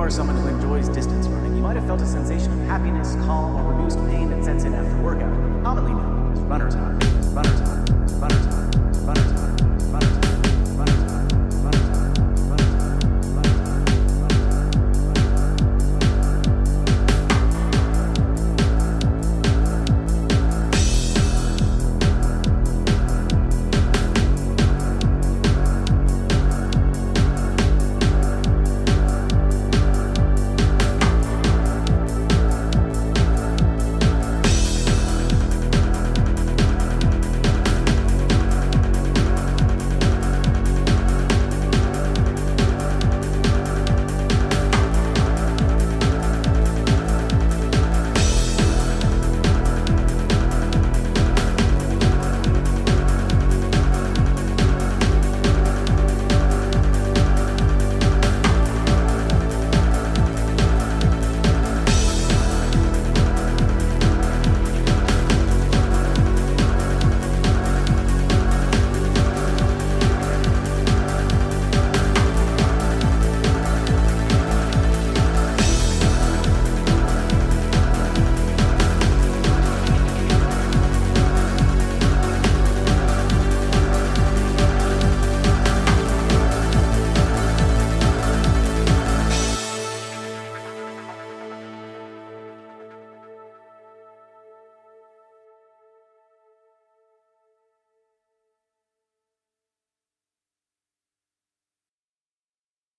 are someone who enjoys distance running, you might have felt a sensation of happiness, calm, or reduced pain that sets in after workout, commonly known as runner's high, runner's high, runner's high.